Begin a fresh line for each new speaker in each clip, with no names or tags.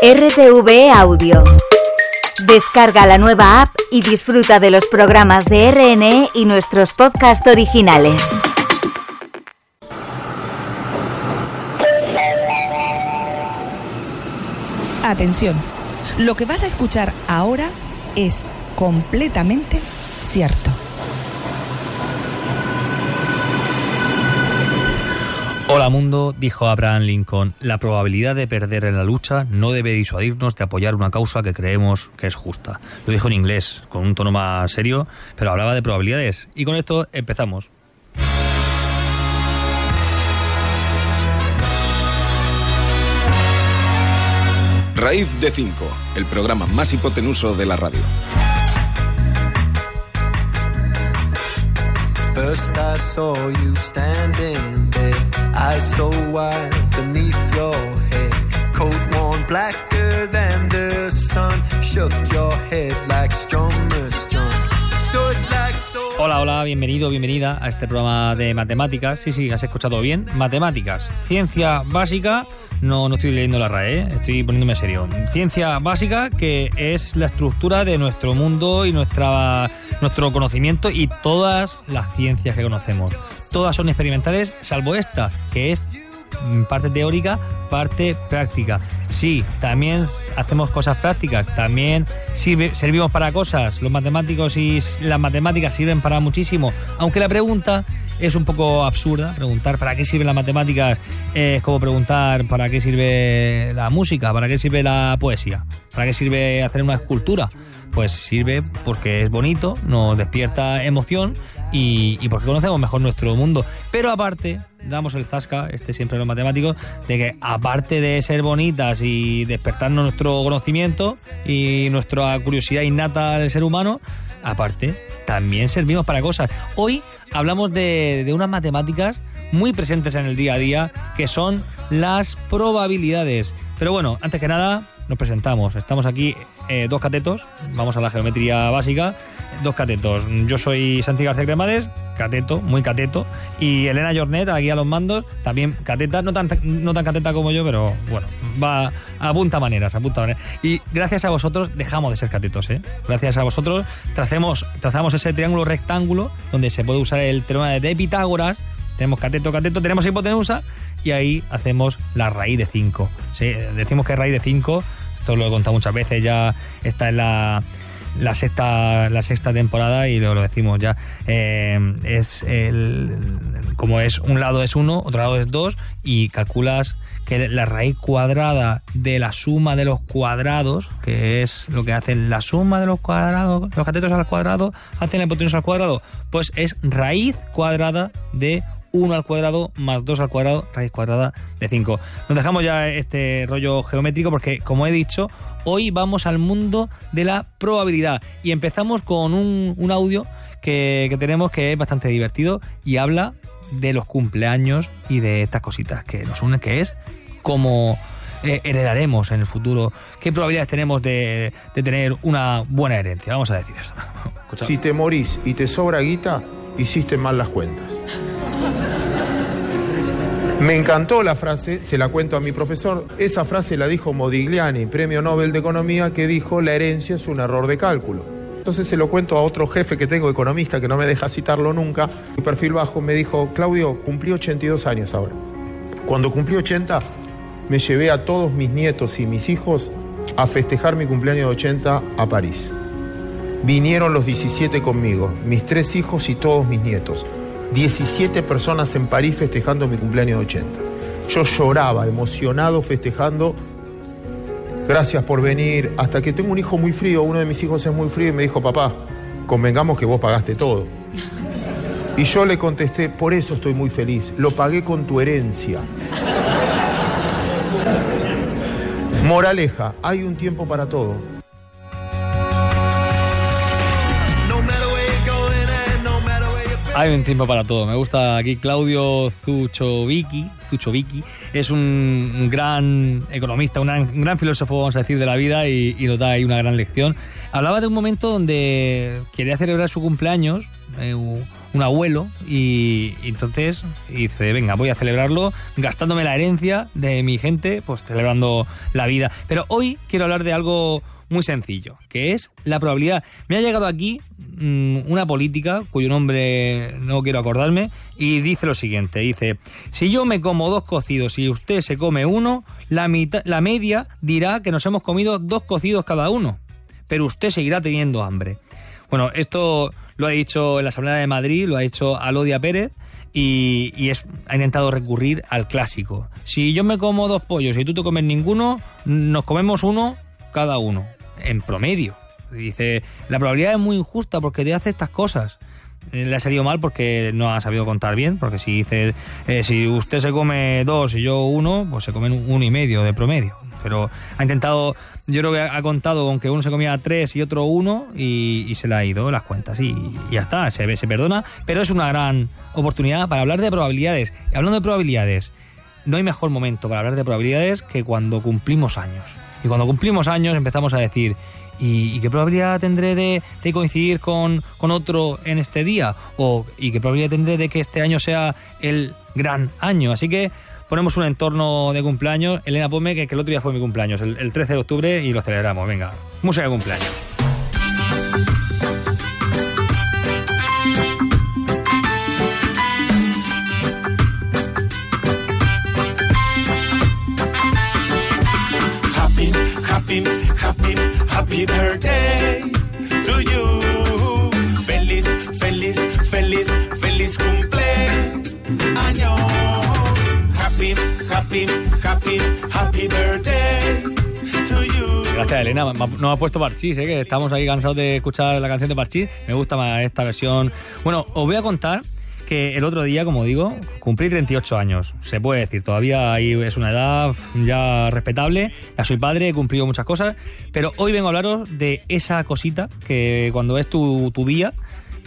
RTV Audio. Descarga la nueva app y disfruta de los programas de RNE y nuestros podcasts originales.
Atención, lo que vas a escuchar ahora es completamente cierto.
Hola mundo, dijo Abraham Lincoln, la probabilidad de perder en la lucha no debe disuadirnos de apoyar una causa que creemos que es justa. Lo dijo en inglés, con un tono más serio, pero hablaba de probabilidades. Y con esto empezamos.
Raíz de 5, el programa más hipotenuso de la radio.
First I saw you standing there, beneath your head. Coat worn blacker than the sun, shook your head like.
Hola, hola, bienvenido, bienvenida a este programa de matemáticas. Sí, sí, has escuchado bien. Matemáticas, ciencia básica. No, no estoy leyendo la RAE, ¿eh? estoy poniéndome serio. Ciencia básica que es la estructura de nuestro mundo y nuestra, nuestro conocimiento y todas las ciencias que conocemos. Todas son experimentales, salvo esta, que es mm, parte teórica, parte práctica. Sí, también hacemos cosas prácticas, también sirve- servimos para cosas. Los matemáticos y las matemáticas sirven para muchísimo, aunque la pregunta es un poco absurda. Preguntar para qué sirven las matemáticas es como preguntar para qué sirve la música, para qué sirve la poesía, para qué sirve hacer una escultura. Pues sirve porque es bonito, nos despierta emoción y, porque conocemos mejor nuestro mundo. Pero aparte, damos el zasca, este siempre los matemáticos, de que aparte de ser bonitas y despertarnos nuestro conocimiento y nuestra curiosidad innata del ser humano, aparte, también servimos para cosas. Hoy hablamos de unas matemáticas muy presentes en el día a día, que son las probabilidades. Pero bueno, antes que nada, nos presentamos. Estamos aquí eh, dos catetos, vamos a la geometría básica, dos catetos. Yo soy Santi García Cremades, cateto, muy cateto, y Elena Jornet, aquí a los mandos, también cateta, no tan, no tan cateta como yo, pero bueno, va a punta maneras, a punta maneras. Y gracias a vosotros dejamos de ser catetos, ¿eh? Gracias a vosotros tracemos, trazamos ese triángulo rectángulo donde se puede usar el teorema de Pitágoras, tenemos cateto, cateto, tenemos hipotenusa y ahí hacemos la raíz de 5. Sí, decimos que es raíz de 5, lo he contado muchas veces, ya está en la, la sexta la sexta temporada y lo, lo decimos ya. Eh, es el, como es un lado es 1, otro lado es 2 y calculas que la raíz cuadrada de la suma de los cuadrados, que es lo que hacen la suma de los cuadrados, los catetos al cuadrado, hacen la hipotenusa al cuadrado, pues es raíz cuadrada de 1 al cuadrado más 2 al cuadrado, raíz cuadrada de 5. Nos dejamos ya este rollo geométrico porque, como he dicho, hoy vamos al mundo de la probabilidad y empezamos con un, un audio que, que tenemos que es bastante divertido y habla de los cumpleaños y de estas cositas que nos unen, que es cómo eh, heredaremos en el futuro, qué probabilidades tenemos de, de tener una buena herencia. Vamos a decir eso.
Si te morís y te sobra guita, hiciste mal las cuentas. Me encantó la frase, se la cuento a mi profesor. Esa frase la dijo Modigliani, premio Nobel de Economía, que dijo la herencia es un error de cálculo. Entonces se lo cuento a otro jefe que tengo, economista, que no me deja citarlo nunca. Mi perfil bajo me dijo, Claudio, cumplí 82 años ahora. Cuando cumplí 80, me llevé a todos mis nietos y mis hijos a festejar mi cumpleaños de 80 a París. Vinieron los 17 conmigo, mis tres hijos y todos mis nietos. 17 personas en París festejando mi cumpleaños de 80. Yo lloraba, emocionado, festejando. Gracias por venir. Hasta que tengo un hijo muy frío, uno de mis hijos es muy frío y me dijo, papá, convengamos que vos pagaste todo. Y yo le contesté, por eso estoy muy feliz, lo pagué con tu herencia. Moraleja, hay un tiempo para todo.
Hay un tiempo para todo. Me gusta aquí Claudio Zuchovicki, Zuchovicki, es un, gran economista, un gran, filósofo, vamos a decir, de la vida y, nos da ahí una gran lección. Hablaba de un momento donde quería celebrar su cumpleaños, eh, un abuelo, y entonces dice, venga, voy a celebrarlo gastándome la herencia de mi gente, pues celebrando la vida. Pero hoy quiero hablar de algo muy sencillo, que es la probabilidad. Me ha llegado aquí mm, una política cuyo nombre no quiero acordarme y dice lo siguiente, dice, si yo me como dos cocidos y usted se come uno, la, mitad, la media dirá que nos hemos comido dos cocidos cada uno, pero usted seguirá teniendo hambre. Bueno, esto lo ha dicho en la Asamblea de Madrid, lo ha dicho Alodia Pérez y, y es, ha intentado recurrir al clásico. Si yo me como dos pollos y tú te comes ninguno, nos comemos uno cada uno, en promedio. Dice, la probabilidad es muy injusta porque te hace estas cosas. Eh, Le ha salido mal porque no ha sabido contar bien, porque si dice, eh, si usted se come dos y yo uno, pues se comen uno y medio de promedio. Pero ha intentado, yo creo que ha contado con que uno se comía tres y otro uno y, se le ha ido las cuentas y, y ya está, se, se perdona, pero es una gran oportunidad para hablar de probabilidades. Y hablando de probabilidades, no hay mejor momento para hablar de probabilidades que cuando cumplimos años. Y cuando cumplimos años empezamos a decir, ¿y, qué probabilidad tendré de, coincidir con, con otro en este día? O ¿y qué probabilidad tendré de que este año sea el gran año? Así que ponemos un entorno de cumpleaños. Elena, ponme que, que el otro día fue mi cumpleaños, el, el 13 de octubre, y lo celebramos. Venga, música de cumpleaños. Gracias, Elena. Me ha- puesto Parchís, ¿eh? que estamos ahí cansados de escuchar la canción de Parchís. Me gusta más esta versión. Bueno, os voy a contar que el otro día, como digo, cumplí 38 años. Se puede decir, todavía ahí es una edad ya respetable. Ya soy padre, he cumplido muchas cosas. Pero hoy vengo a hablaros de esa cosita que cuando es tu día,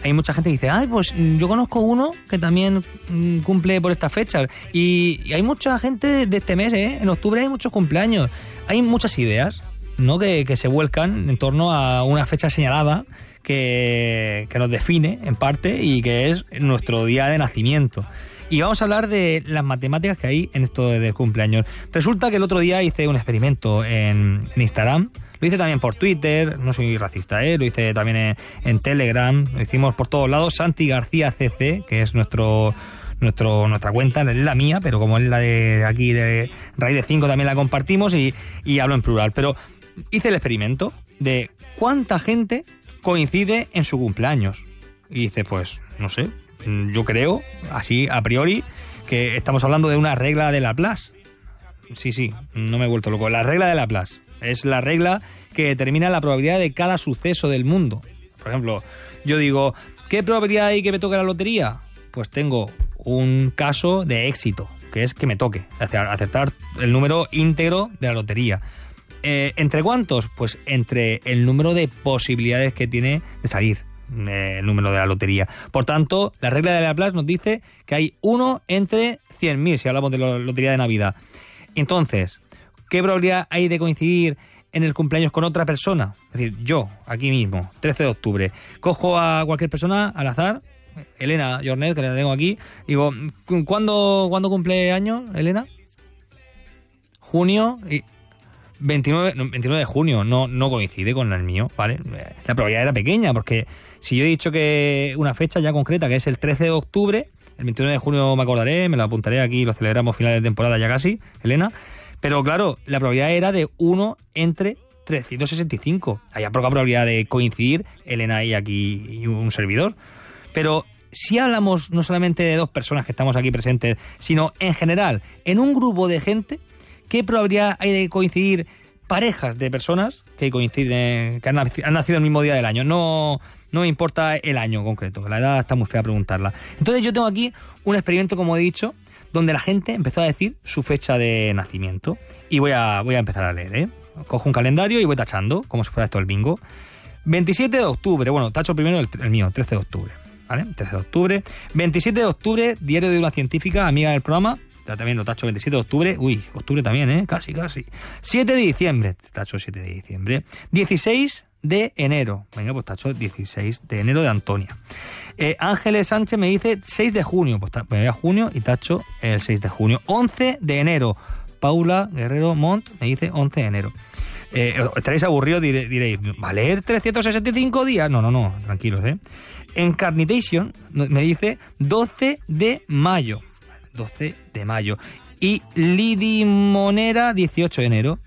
hay mucha gente que dice, ay, pues mm, yo conozco uno que también mm, cumple por estas fechas. Y, hay mucha gente de este mes, ¿eh? En octubre hay muchos cumpleaños. Hay muchas ideas, ¿no? Que, que se vuelcan en torno a una fecha señalada que, que nos define, en parte, y que es nuestro día de nacimiento. Y vamos a hablar de las matemáticas que hay en esto del cumpleaños. Resulta que el otro día hice un experimento en, en Instagram. Lo hice también por Twitter, no soy racista, ¿eh? lo hice también en, Telegram, lo hicimos por todos lados. Santi García CC, que es nuestro, nuestro, nuestra cuenta, es la mía, pero como es la de aquí de Raíz de 5 también la compartimos y, y hablo en plural. Pero hice el experimento de cuánta gente coincide en su cumpleaños. Y dice, pues, no sé, yo creo, así a priori, que estamos hablando de una regla de Laplace. Sí, sí, no me he vuelto loco. La regla de Laplace es la regla que determina la probabilidad de cada suceso del mundo. Por ejemplo, yo digo, ¿qué probabilidad hay que me toque la lotería? Pues tengo un caso de éxito, que es que me toque, ace- aceptar el número íntegro de la lotería. Eh, ¿Entre cuántos? Pues entre el número de posibilidades que tiene de salir eh, el número de la lotería. Por tanto, la regla de Laplace nos dice que hay uno entre 100.000 si hablamos de la lotería de Navidad. Entonces, ¿qué probabilidad hay de coincidir en el cumpleaños con otra persona? Es decir, yo, aquí mismo, 13 de octubre, cojo a cualquier persona al azar, Elena Jornet, que la tengo aquí, digo, "¿Cu- ¿cuándo, ¿cuándo cumple años, Elena? Junio y 29, no, 29 de junio, no, no coincide con el mío, ¿vale? La probabilidad era pequeña, porque si yo he dicho que una fecha ya concreta, que es el 13 de octubre, el 29 de junio me acordaré, me lo apuntaré aquí, lo celebramos final de temporada ya casi, Elena, pero claro, la probabilidad era de 1 entre 365. Había poca probabilidad de coincidir Elena y aquí y un servidor. Pero si hablamos no solamente de dos personas que estamos aquí presentes, sino en general, en un grupo de gente, ¿qué probabilidad hay de coincidir parejas de personas que coinciden, que han, naci- han nacido el mismo día del año? No, no me importa el año concreto, la edad está muy fea preguntarla. Entonces yo tengo aquí un experimento, como he dicho, donde la gente empezó a decir su fecha de nacimiento. Y voy a, voy a empezar a leer, ¿eh? Cojo un calendario y voy tachando, como si fuera esto el bingo. 27 de octubre, bueno, tacho primero el, el mío, 13 de octubre, ¿vale? 13 de octubre. 27 de octubre, diario de una científica, amiga del programa, también lo tacho 27 de octubre. Uy, octubre también, ¿eh? Casi, casi. 7 de diciembre. Tacho 7 de diciembre. 16 de enero. Venga, pues tacho 16 de enero de Antonia. Eh, Ángeles Sánchez me dice 6 de junio. Pues me voy a junio y tacho el 6 de junio. 11 de enero. Paula Guerrero Montt me dice 11 de enero. Eh, estaréis aburridos, dire- diréis, ¿va leer 365 días? No, no, no, tranquilos, ¿eh? Encarnitation me dice 12 de mayo. 12 de mayo. Y Lidimonera, 18 de enero.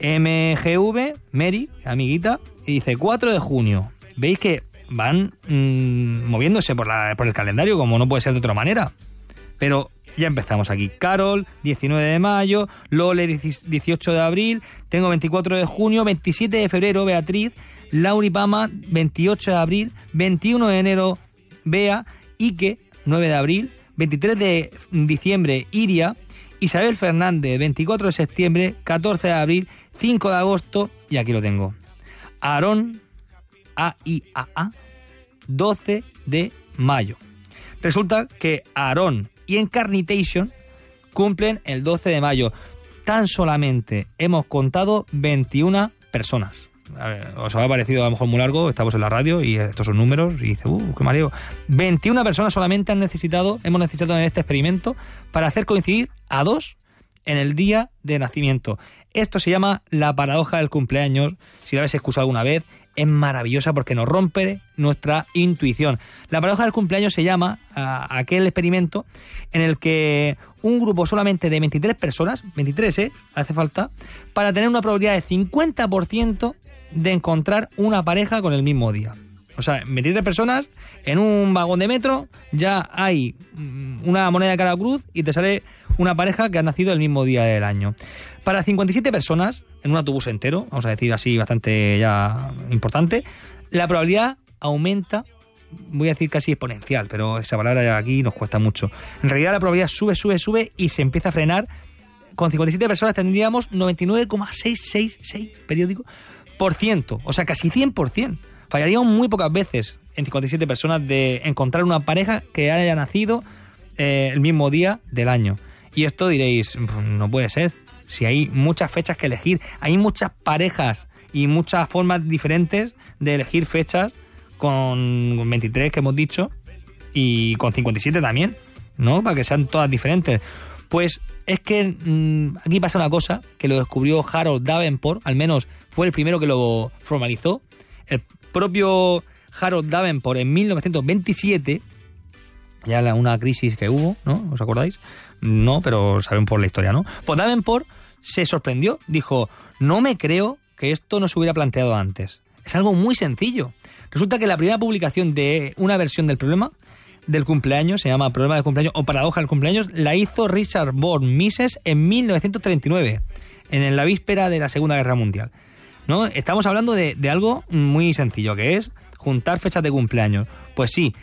MGV, Mary, amiguita, y dice 4 de junio. Veis que van mm, moviéndose por, la- por el calendario como no puede ser de otra manera. Pero ya empezamos aquí. Carol, 19 de mayo, Lole, 18 de abril, tengo 24 de junio, 27 de febrero, Beatriz, Lauri Pama, 28 de abril, 21 de enero, Bea, Ike, 9 de abril, 23 de diciembre, Iria, Isabel Fernández, 24 de septiembre, 14 de abril, 5 de agosto, y aquí lo tengo. Aarón, A-I-A-A, 12 de mayo. Resulta que Aarón y Encarnitation cumplen el 12 de mayo. Tan solamente hemos contado 21 personas. Os ha parecido a lo mejor muy largo, estamos en la radio y estos son números y dice, uh, qué mareo. 21 personas solamente han necesitado, hemos necesitado en este experimento para hacer coincidir a dos en el día de nacimiento. Esto se llama la paradoja del cumpleaños. Si lo habéis escuchado alguna vez, es maravillosa porque nos rompe nuestra intuición. La paradoja del cumpleaños se llama aquel experimento en el que un grupo solamente de 23 personas, 23, ¿eh? Hace falta, para tener una probabilidad de 50% de encontrar una pareja con el mismo día. O sea, 23 personas en un vagón de metro, ya hay mm, una moneda de cara cruz y te sale una pareja que ha nacido el mismo día del año. Para 57 personas, en un autobús entero, vamos a decir así bastante ya importante, la probabilidad aumenta, voy a decir casi exponencial, pero esa palabra aquí nos cuesta mucho. En realidad la probabilidad sube, sube, sube y se empieza a frenar. Con 57 personas tendríamos 99,666 periódico por ciento, o sea, casi 100%. Fallaríamos muy pocas veces en 57 personas de encontrar una pareja que haya nacido eh, el mismo día del año. Y esto diréis, "Pues no puede ser. Si hay muchas fechas que elegir, hay muchas parejas y muchas formas diferentes de elegir fechas con 23 que hemos dicho y con 57 también, ¿no? Para que sean todas diferentes. Pues es que mm, aquí pasa una cosa que lo descubrió Harold Davenport, al menos fue el primero que lo formalizó. Propio Harold Davenport en 1927, ya una crisis que hubo, ¿no? ¿Os acordáis? No, pero saben por la historia, ¿no? Pues Davenport se sorprendió, dijo, no me creo que esto no se hubiera planteado antes. Es algo muy sencillo. Resulta que la primera publicación de una versión del problema del cumpleaños, se llama Problema del cumpleaños o Paradoja del cumpleaños, la hizo Richard Bourne Mises en 1939, en la víspera de la Segunda Guerra Mundial. ¿No? Estamos hablando de, de algo muy sencillo, que es juntar fechas de cumpleaños. Pues sí,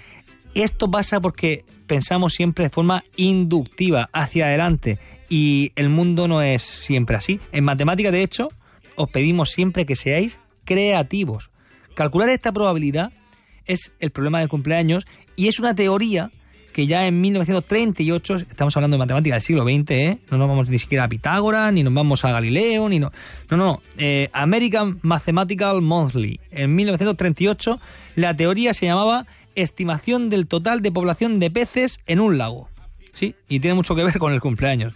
esto pasa porque pensamos siempre de forma inductiva, hacia adelante, y el mundo no es siempre así. En matemática, de hecho, os pedimos siempre que seáis creativos. Calcular esta probabilidad es el problema del cumpleaños y es una teoría que ya en 1938, estamos hablando de matemática del siglo XX, ¿eh? no nos vamos ni siquiera a Pitágoras, ni nos vamos a Galileo, ni no. No, no, eh, American Mathematical Monthly. En 1938 la teoría se llamaba estimación del total de población de peces en un lago. Sí, y tiene mucho que ver con el cumpleaños.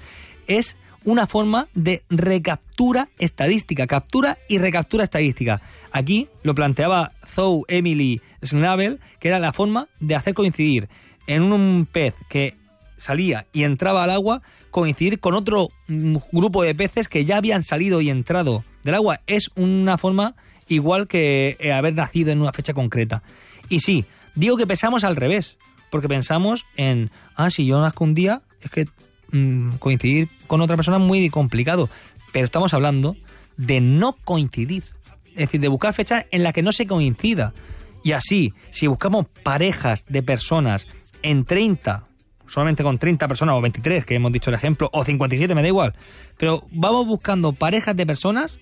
Es una forma de recaptura estadística, captura y recaptura estadística. Aquí lo planteaba Zoe Emily Schnabel, que era la forma de hacer coincidir en un pez que salía y entraba al agua, coincidir con otro grupo de peces que ya habían salido y entrado del agua. Es una forma igual que eh, haber nacido en una fecha concreta. Y sí, digo que pensamos al revés, porque pensamos en, ah, si yo nazco un día, es que mm, coincidir con otra persona es muy complicado. Pero estamos hablando de no coincidir. Es decir, de buscar fechas en las que no se coincida. Y así, si buscamos parejas de personas en 30, solamente con 30 personas, o 23, que hemos dicho el ejemplo, o 57, me da igual. Pero vamos buscando parejas de personas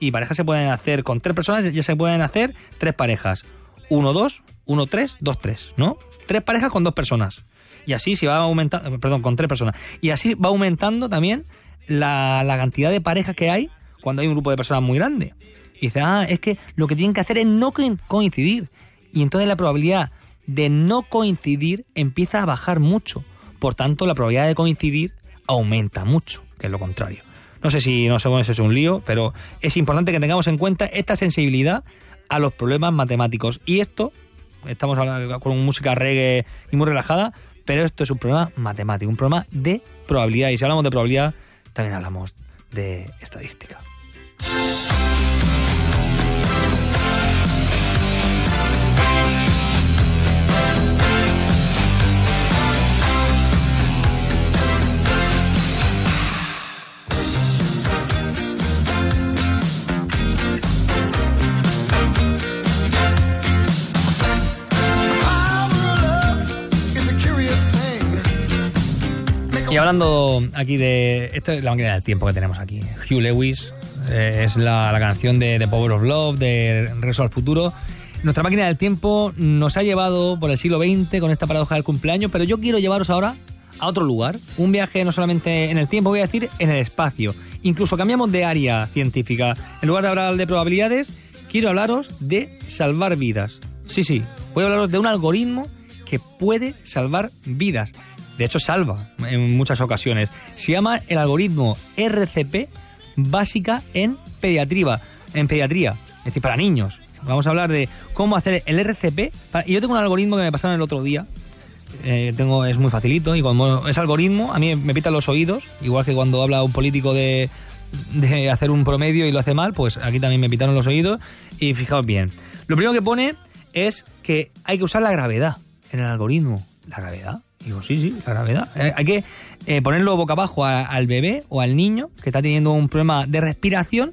y parejas se pueden hacer con tres personas, ya se pueden hacer tres parejas. Uno, dos, uno, tres, dos, tres, ¿no? Tres parejas con dos personas. Y así se va aumentando, perdón, con tres personas. Y así va aumentando también la, la cantidad de parejas que hay cuando hay un grupo de personas muy grande. Y dice, ah, es que lo que tienen que hacer es no co- coincidir. Y entonces la probabilidad de no coincidir empieza a bajar mucho. Por tanto, la probabilidad de coincidir aumenta mucho, que es lo contrario. No sé si no sé eso es un lío, pero es importante que tengamos en cuenta esta sensibilidad a los problemas matemáticos. Y esto, estamos hablando con música reggae y muy relajada, pero esto es un problema matemático, un problema de probabilidad. Y si hablamos de probabilidad, también hablamos de estadística. Y hablando aquí de. Esto es la máquina del tiempo que tenemos aquí. Hugh Lewis eh, es la, canción de The Power of Love, de Regreso al Futuro. Nuestra máquina del tiempo nos ha llevado por el siglo XX con esta paradoja del cumpleaños, pero yo quiero llevaros ahora a otro lugar. Un viaje no solamente en el tiempo, voy a decir en el espacio. Incluso cambiamos de área científica. En lugar de hablar de probabilidades, quiero hablaros de salvar vidas. Sí, sí, voy a hablaros de un algoritmo que puede salvar vidas. De hecho, salva en muchas ocasiones. Se llama el algoritmo RCP básica en pediatría, en pediatría, es decir, para niños. Vamos a hablar de cómo hacer el RCP. Y yo tengo un algoritmo que me pasaron el otro día. Eh, tengo, es muy facilito y cuando es algoritmo, a mí me pitan los oídos, igual que cuando habla un político de, de hacer un promedio y lo hace mal, pues aquí también me pitaron los oídos y fijaos bien. Lo primero que pone es que hay que usar la gravedad en el algoritmo. ¿La gravedad? Digo, sí, sí, la gravedad. Eh, hay que eh, ponerlo boca abajo al bebé o al niño que está teniendo un problema de respiración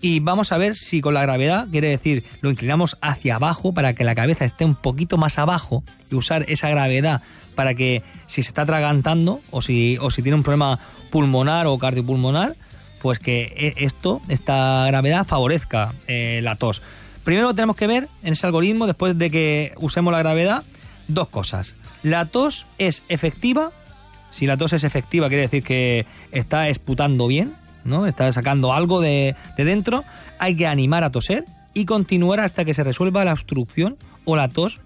y vamos a ver si con la gravedad, quiere decir, lo inclinamos hacia abajo para que la cabeza esté un poquito más abajo y usar esa gravedad para que si se está atragantando o si, o si tiene un problema pulmonar o cardiopulmonar, pues que eh, esto, esta gravedad favorezca la tos. Primero tenemos que ver en ese algoritmo, después de que usemos la gravedad, dos cosas. La tos es efectiva. Si la tos es efectiva, quiere decir que está esputando bien, ¿no? Está sacando algo de, de dentro. Hay que animar a toser y continuar hasta que se resuelva la obstrucción o la tos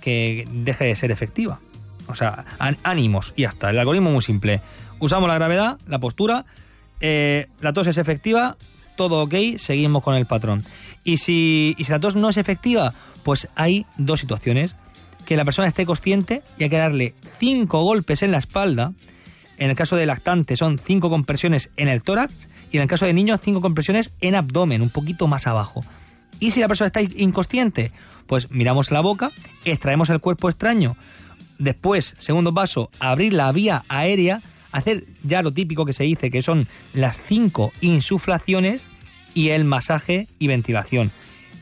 que deje de ser efectiva. O sea, án- ánimos y ya está. El algoritmo muy simple. Usamos la gravedad, la postura, eh, la tos es efectiva, todo ok, seguimos con el patrón. Y si, y si la tos no es efectiva, pues hay dos situaciones. Que la persona esté consciente y hay que darle cinco golpes en la espalda. En el caso de lactante son cinco compresiones en el tórax y en el caso de niños cinco compresiones en abdomen, un poquito más abajo. Y si la persona está inconsciente, pues miramos la boca, extraemos el cuerpo extraño. Después, segundo paso, abrir la vía aérea, hacer ya lo típico que se dice, que son las cinco insuflaciones y el masaje y ventilación.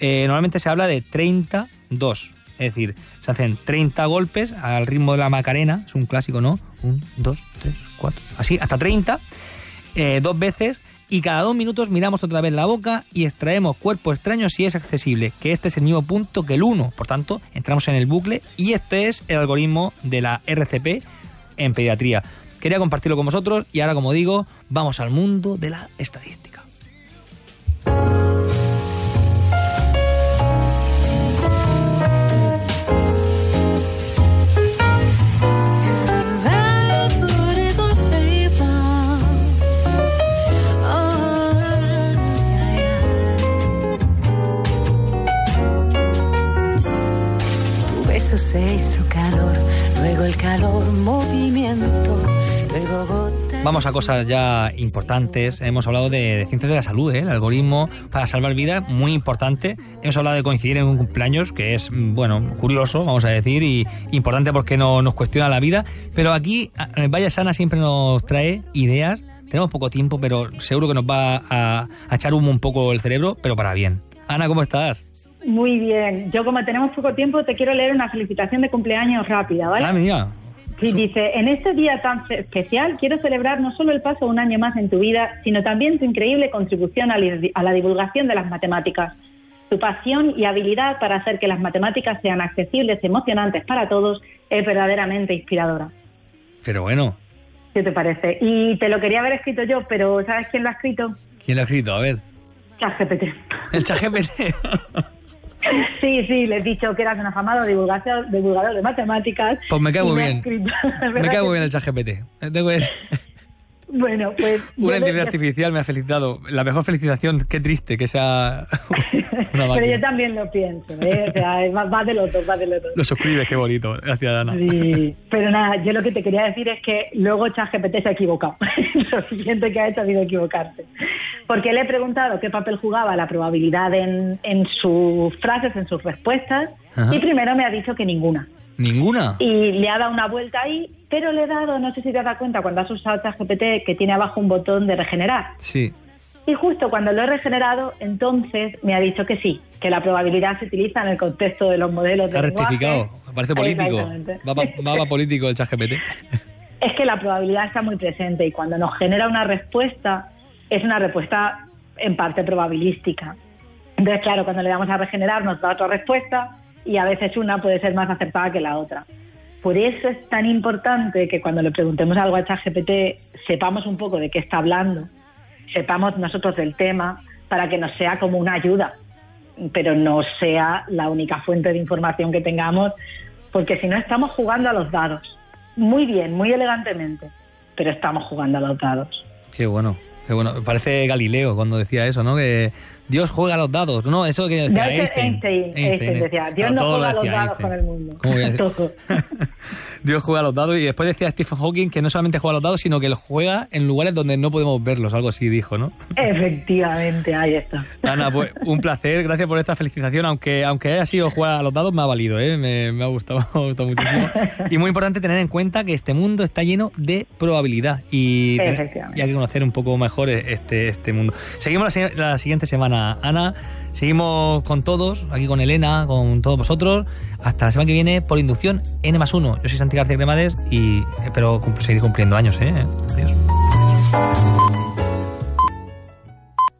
Eh, normalmente se habla de 32, es decir, se hacen 30 golpes al ritmo de la Macarena, es un clásico, ¿no? 1, 2, 3, 4, así, hasta 30, eh, dos veces, y cada dos minutos miramos otra vez la boca y extraemos cuerpo extraño si es accesible, que este es el mismo punto que el 1, por tanto, entramos en el bucle y este es el algoritmo de la RCP en pediatría. Quería compartirlo con vosotros y ahora, como digo, vamos al mundo de la estadística. Vamos a cosas ya importantes. Hemos hablado de, de ciencias de la salud, ¿eh? el algoritmo para salvar vidas, muy importante. Hemos hablado de coincidir en un cumpleaños, que es, mm, bueno, curioso, vamos a decir, y importante porque no, nos cuestiona la vida. Pero aquí, Vaya Sana siempre nos trae ideas. Tenemos poco tiempo, pero seguro que nos va a, a echar humo un poco el cerebro, pero para bien. Ana, ¿cómo estás?
Muy bien. Yo, como tenemos poco tiempo, te quiero leer una felicitación de cumpleaños rápida, ¿vale?
Ah.
Sí, dice, en este día tan especial quiero celebrar no solo el paso un año más en tu vida, sino también tu increíble contribución a la, divulgación de las matemáticas. Tu pasión y habilidad para hacer que las matemáticas sean accesibles y emocionantes para todos es verdaderamente inspiradora.
Pero bueno,
¿Qué te parece? Y te lo quería haber escrito yo, pero ¿sabes quién lo ha escrito?
¿quién lo ha escrito? A ver.
ChatGPT.
El ChatGPT.
Sí, sí, le he dicho que eras un afamado divulgador, divulgador de matemáticas.
Pues me cae muy bien. Me
¿verdad
cae muy bien el? ChatGPT.
Bueno, pues...
Una inteligencia artificial me ha felicitado. La mejor felicitación, qué triste que sea una
Pero yo también lo pienso, ¿eh? O sea, va de los dos, va de los dos.
Lo suscribes, qué bonito. Gracias, Ana.
Sí, pero nada, yo lo que te quería decir es que luego ChatGPT se ha equivocado. lo siguiente que ha hecho ha sido equivocarse. Porque le he preguntado qué papel jugaba la probabilidad en, en sus frases, en sus respuestas,
Ajá.
y primero me ha dicho que ninguna.
¿Ninguna?
Y le ha dado una vuelta ahí, pero le he dado, no sé si te has dado cuenta cuando has usado ChatGPT, que tiene abajo un botón de regenerar.
Sí.
Y justo cuando lo he regenerado, entonces me ha dicho que sí, que la probabilidad se utiliza en el contexto de los modelos
Está
de lenguaje.
rectificado. Parece político. Va pa- va pa político el ChatGPT.
Es que la probabilidad está muy presente y cuando nos genera una respuesta, es una respuesta en parte probabilística. Entonces, claro, cuando le damos a regenerar nos da otra respuesta y a veces una puede ser más acertada que la otra. Por eso es tan importante que cuando le preguntemos algo a ChatGPT sepamos un poco de qué está hablando, sepamos nosotros del tema, para que nos sea como una ayuda, pero no sea la única fuente de información que tengamos, porque si no estamos jugando a los dados. Muy bien, muy elegantemente, pero estamos jugando a los dados.
Qué bueno. Bueno. Parece Galileo cuando decía eso, ¿no? Que Dios juega los dados. No, eso que decía
No, ese
Einstein.
Einstein, Einstein decía, Dios no
lo
juega los dados
Einstein.
con el mundo.
Dios juega a los dados y después decía Stephen Hawking que no solamente juega a los dados, sino que los juega en lugares donde no podemos verlos, algo así dijo, ¿no?
Efectivamente, ahí está.
Ana, pues un placer, gracias por esta felicitación, aunque aunque haya sido jugar a los dados, me ha valido, ¿eh? me, me ha gustado, me ha gustado muchísimo. Y muy importante tener en cuenta que este mundo está lleno de probabilidad y, y hay que conocer un poco mejor este, este mundo. Seguimos la, la siguiente semana, Ana, seguimos con todos, aquí con Elena, con todos vosotros, hasta la semana que viene por inducción N más 1. Yo soy Santi García Cremades y espero cum- seguir cumpliendo años. ¿eh? Adiós.